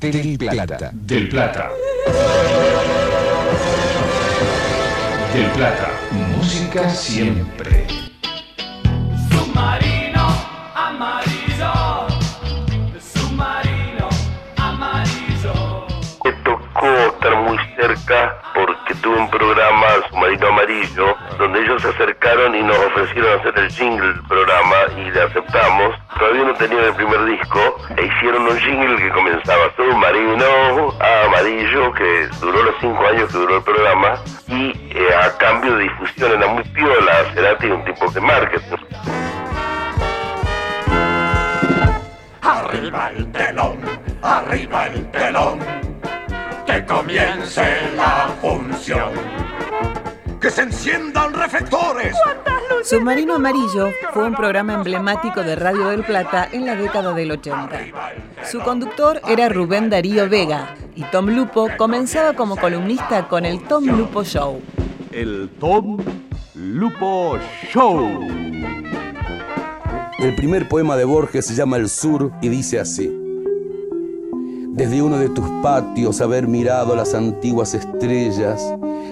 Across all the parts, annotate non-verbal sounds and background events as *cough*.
Del Plata. Del Plata. Del Plata. Música siempre. Submarino amarillo, submarino amarillo. Me tocó estar muy cerca porque tuve un programa, Submarino Amarillo, donde ellos se acercaron y nos ofrecieron hacer el jingle del programa y le aceptamos. Todavía no tenían el primer disco e hicieron un jingle que comenzaba Submarino Amarillo, que duró los cinco años que duró el programa y eh, a cambio de difusión era muy piola, Cerati un tipo de marketing. Arriba el telón, arriba el telón, que comience la función. Que se enciendan reflectores. Submarino Amarillo fue un programa emblemático de Radio del Plata en la década del 80. Su conductor era Rubén Darío Vega y Tom Lupo comenzaba como columnista con el Tom Lupo Show. El Tom Lupo Show. El primer poema de Borges se llama El Sur y dice así. Desde uno de tus patios haber mirado las antiguas estrellas,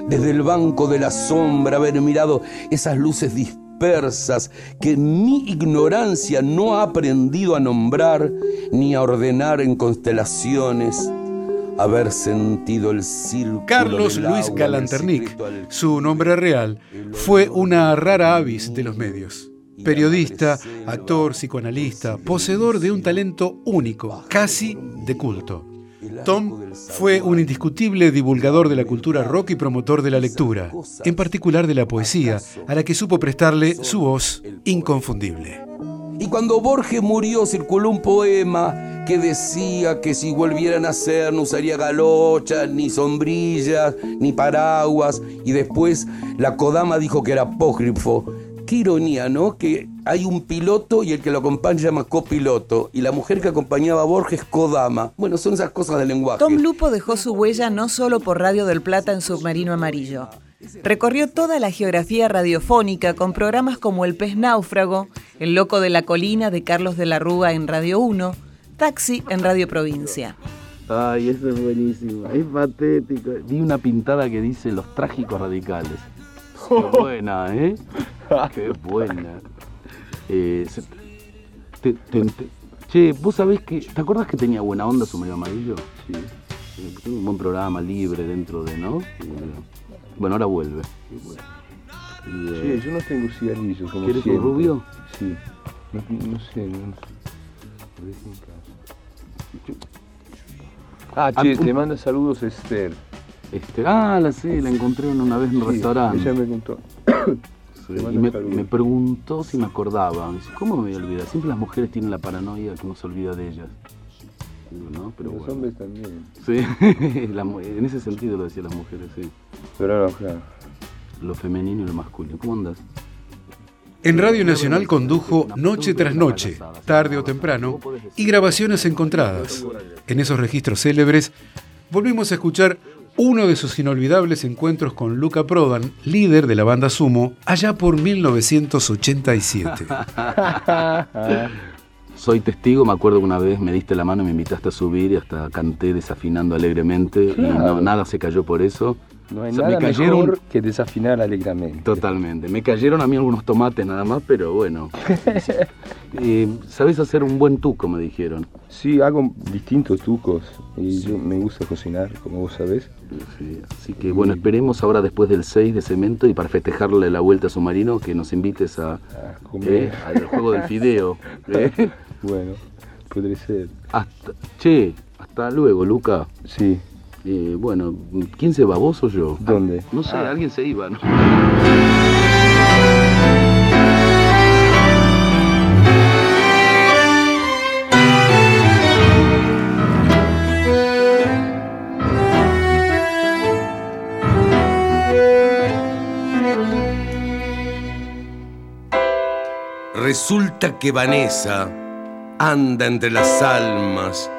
desde el banco de la sombra haber mirado esas luces dispersas que mi ignorancia no ha aprendido a nombrar ni a ordenar en constelaciones, haber sentido el círculo Carlos del Luis agua Galanternic, al- su nombre real, fue una rara avis de los medios. Periodista, actor, psicoanalista, poseedor de un talento único, casi de culto. Tom fue un indiscutible divulgador de la cultura rock y promotor de la lectura, en particular de la poesía, a la que supo prestarle su voz inconfundible. Y cuando Borges murió circuló un poema que decía que si volvieran a nacer no usaría galochas, ni sombrillas, ni paraguas. Y después la Kodama dijo que era apócrifo. Qué ironía, ¿no? Que hay un piloto y el que lo acompaña se llama copiloto. Y la mujer que acompañaba a Borges, Kodama. Bueno, son esas cosas del lenguaje. Tom Lupo dejó su huella no solo por Radio del Plata en Submarino Amarillo. Recorrió toda la geografía radiofónica con programas como El pez náufrago, El loco de la colina de Carlos de la Rúa en Radio 1, Taxi en Radio Provincia. Ay, eso es buenísimo. Es patético. Vi una pintada que dice los trágicos radicales. *laughs* Qué buena, ¿eh? *laughs* Qué buena. Eh, se- te- te- te- che, vos sabés que. ¿Te acordás que tenía buena onda su medio amarillo? Sí. Eh, un buen programa libre dentro de, ¿no? Bueno, ahora vuelve. Y, eh, Sí, yo no tengo cigarrillos como ¿Quieres un siempre. rubio? Sí. No, no sé, no Ah, Ah, che, un- te manda saludos Esther. Este, ah, la sí, la encontré una vez en un Sí, restaurante. Ella me contó. Te y me, preguntó si me acordaba. Me dice, ¿cómo me voy a olvidar? Siempre las mujeres tienen la paranoia que uno se olvida de ellas. Digo, ¿no? Pero Los bueno. hombres también. Sí, *laughs* la en ese sentido lo decían las mujeres, sí. Pero no, claro. Lo femenino y lo masculino. ¿Cómo andas? En Radio Nacional condujo Noche tras Noche, tarde o temprano, y grabaciones encontradas. En esos registros célebres, volvimos a escuchar uno de sus inolvidables encuentros con Luca Prodan, líder de la banda Sumo, allá por 1987. *laughs* Soy testigo, me acuerdo que una vez me diste la mano y me invitaste a subir y hasta canté desafinando alegremente y no, nada se cayó por eso. No hay O sea, nada me cayeron mejor que desafinar alegremente. Totalmente. Me cayeron a mí algunos tomates nada más, pero bueno. *laughs* Eh, Sabes hacer un buen tuco, me dijeron. Sí, hago distintos tucos y yo me gusta cocinar, como vos sabés. Sí, así que bueno, esperemos ahora después del 6 de cemento y para festejarle la vuelta a Submarino que nos invites a, comer. eh, al juego del fideo. *laughs* eh. Bueno, podría ser. Hasta, che, hasta luego, Luca. Sí. Eh, bueno, ¿quién se va, vos o yo? ¿Dónde? No sé, Ah. alguien se iba, ¿no? Resulta que Vanessa anda entre las almas,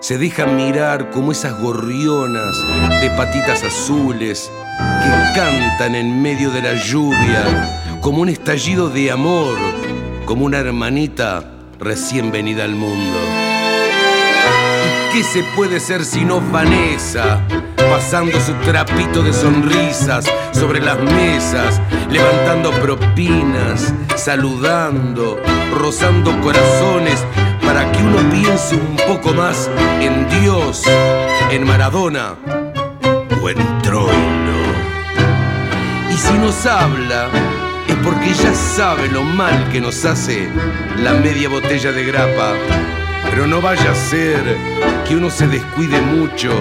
se deja mirar como esas gorrionas de patitas azules que cantan en medio de la lluvia, como un estallido de amor, como una hermanita recién venida al mundo. ¿Y ¿Qué se puede ser sino Vanessa? Pasando su trapito de sonrisas sobre las mesas, levantando propinas, saludando, rozando corazones, para que uno piense un poco más en Dios, en Maradona o en Troilo. Y si nos habla, es porque ya sabe lo mal que nos hace la media botella de grapa. Pero no vaya a ser que uno se descuide mucho,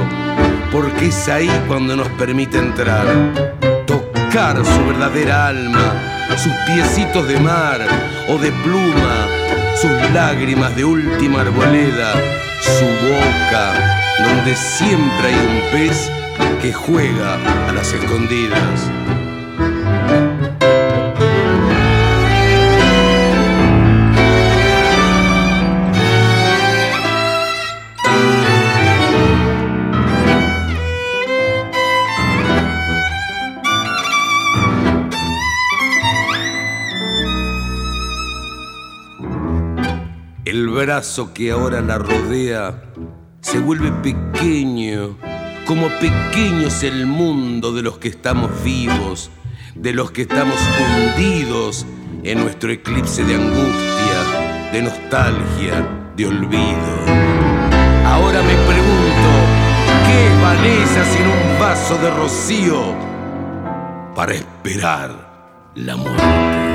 porque es ahí cuando nos permite entrar, tocar su verdadera alma, sus piecitos de mar o de pluma, sus lágrimas de última arboleda, su boca, donde siempre hay un pez que juega a las escondidas. Brazo que ahora la rodea se vuelve pequeño, como pequeño es el mundo de los que estamos vivos, de los que estamos hundidos en nuestro eclipse de angustia, de nostalgia, de olvido. Ahora me pregunto, ¿qué es Vanessa sin un vaso de rocío para esperar la muerte?